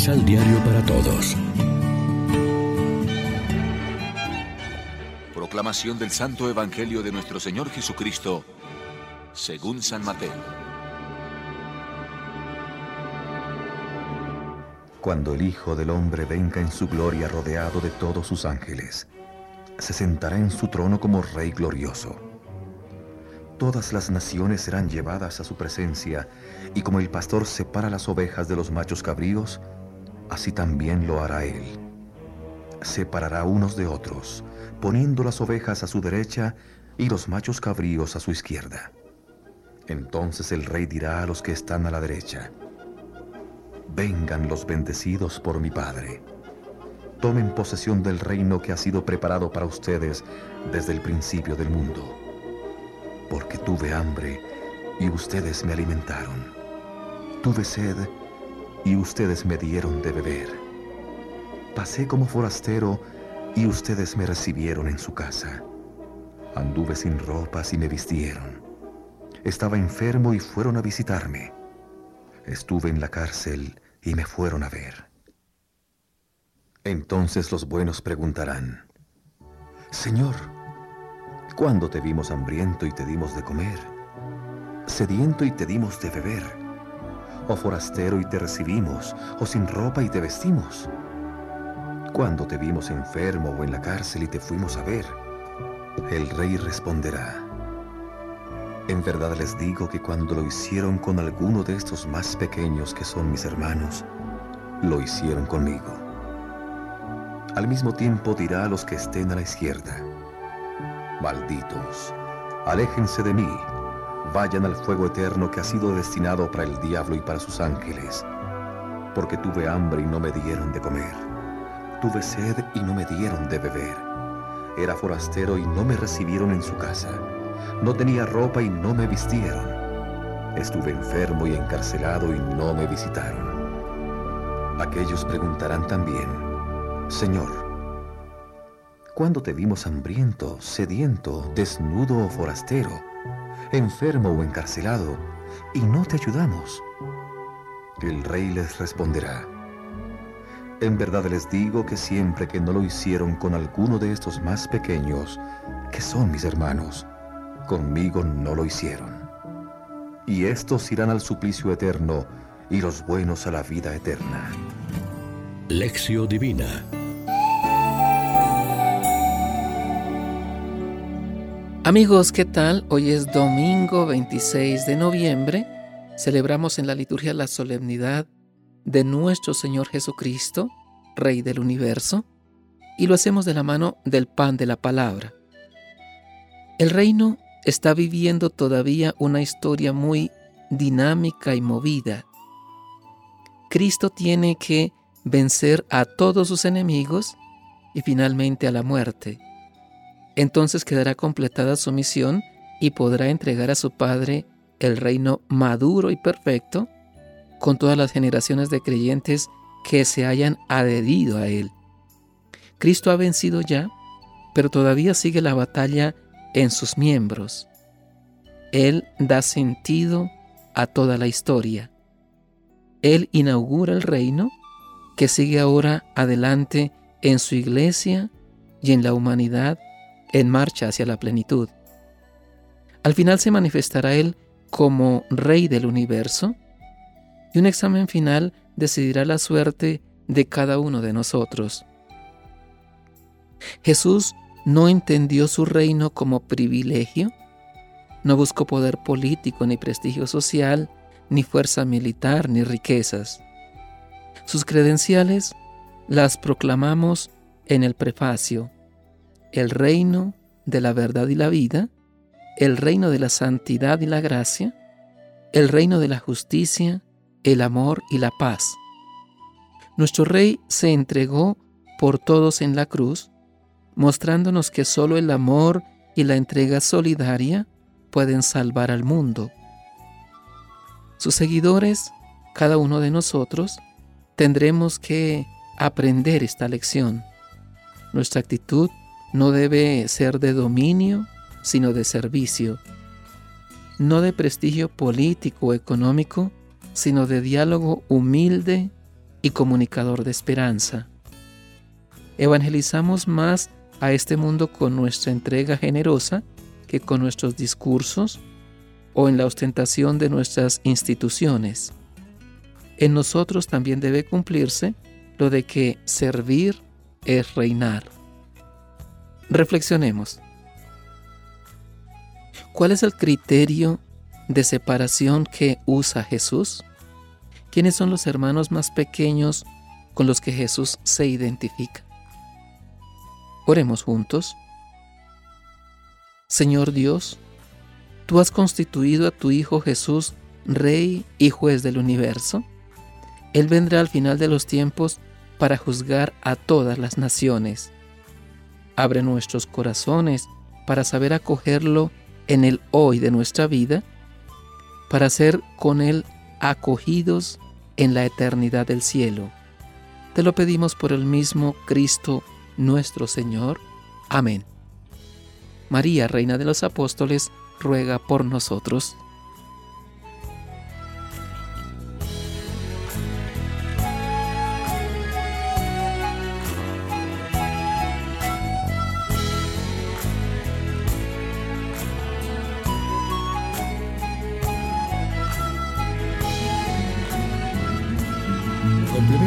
Misal Diario para Todos. Proclamación del Santo Evangelio de nuestro Señor Jesucristo, según San Mateo. Cuando el Hijo del Hombre venga en su gloria rodeado de todos sus ángeles, se sentará en su trono como Rey glorioso. Todas las naciones serán llevadas a su presencia, y como el pastor separa las ovejas de los machos cabríos, así también lo hará él. Separará unos de otros, poniendo las ovejas a su derecha y los machos cabríos a su izquierda. Entonces el rey dirá a los que están a la derecha, Vengan los bendecidos por mi Padre. Tomen posesión del reino que ha sido preparado para ustedes desde el principio del mundo. Porque tuve hambre y ustedes me alimentaron. Tuve sed y ustedes me dieron de beber. Pasé como forastero y ustedes me recibieron en su casa. Anduve sin ropas y me vistieron. Estaba enfermo y fueron a visitarme. Estuve en la cárcel y me fueron a ver. Entonces los buenos preguntarán, Señor, ¿cuándo te vimos hambriento y te dimos de comer? Sediento y te dimos de beber? ¿O forastero y te recibimos? ¿O sin ropa y te vestimos? ¿Cuándo te vimos enfermo o en la cárcel y te fuimos a ver? El rey responderá, en verdad les digo que cuando lo hicieron con alguno de estos más pequeños que son mis hermanos, lo hicieron conmigo. Al mismo tiempo dirá a los que estén a la izquierda, Malditos, aléjense de mí, vayan al fuego eterno que ha sido destinado para el diablo y para sus ángeles, porque tuve hambre y no me dieron de comer, tuve sed y no me dieron de beber, era forastero y no me recibieron en su casa no tenía ropa y no me vistieron. Estuve enfermo y encarcelado y no me visitaron. Aquellos preguntarán también, Señor, ¿cuándo te vimos hambriento, sediento, desnudo o forastero, enfermo o encarcelado, y no te ayudamos? El rey les responderá, en verdad les digo que siempre que no lo hicieron con alguno de estos más pequeños, que son mis hermanos, conmigo no lo hicieron. Y estos irán al suplicio eterno y los buenos a la vida eterna. Lección Divina Amigos, ¿qué tal? Hoy es domingo 26 de noviembre. Celebramos en la liturgia la solemnidad de nuestro Señor Jesucristo, Rey del universo, y lo hacemos de la mano del pan de la palabra. El reino está viviendo todavía una historia muy dinámica y movida. Cristo tiene que vencer a todos sus enemigos y finalmente a la muerte. Entonces quedará completada su misión y podrá entregar a su Padre el reino maduro y perfecto con todas las generaciones de creyentes que se hayan adherido a Él. Cristo ha vencido ya, pero todavía sigue la batalla en sus miembros. Él da sentido a toda la historia. Él inaugura el reino que sigue ahora adelante en su iglesia y en la humanidad en marcha hacia la plenitud. Al final se manifestará Él como Rey del universo y un examen final decidirá la suerte de cada uno de nosotros. Jesús no entendió su reino como privilegio, no buscó poder político ni prestigio social, ni fuerza militar, ni riquezas. Sus credenciales las proclamamos en el prefacio, el reino de la verdad y la vida, el reino de la santidad y la gracia, el reino de la justicia, el amor y la paz. Nuestro Rey se entregó por todos en la cruz, mostrándonos que solo el amor y la entrega solidaria pueden salvar al mundo. Sus seguidores, cada uno de nosotros, tendremos que aprender esta lección. Nuestra actitud no debe ser de dominio, sino de servicio. No de prestigio político o económico, sino de diálogo humilde y comunicador de esperanza. Evangelizamos más a este mundo con nuestra entrega generosa que con nuestros discursos o en la ostentación de nuestras instituciones. En nosotros también debe cumplirse lo de que servir es reinar. Reflexionemos. ¿Cuál es el criterio de separación que usa Jesús? ¿Quiénes son los hermanos más pequeños con los que Jesús se identifica? Oremos juntos. Señor Dios, tú has constituido a tu Hijo Jesús Rey y Juez del universo. Él vendrá al final de los tiempos para juzgar a todas las naciones. Abre nuestros corazones para saber acogerlo en el hoy de nuestra vida, para ser con Él acogidos en la eternidad del cielo. Te lo pedimos por el mismo Cristo nuestro Señor. Amén. María, Reina de los Apóstoles, ruega por nosotros.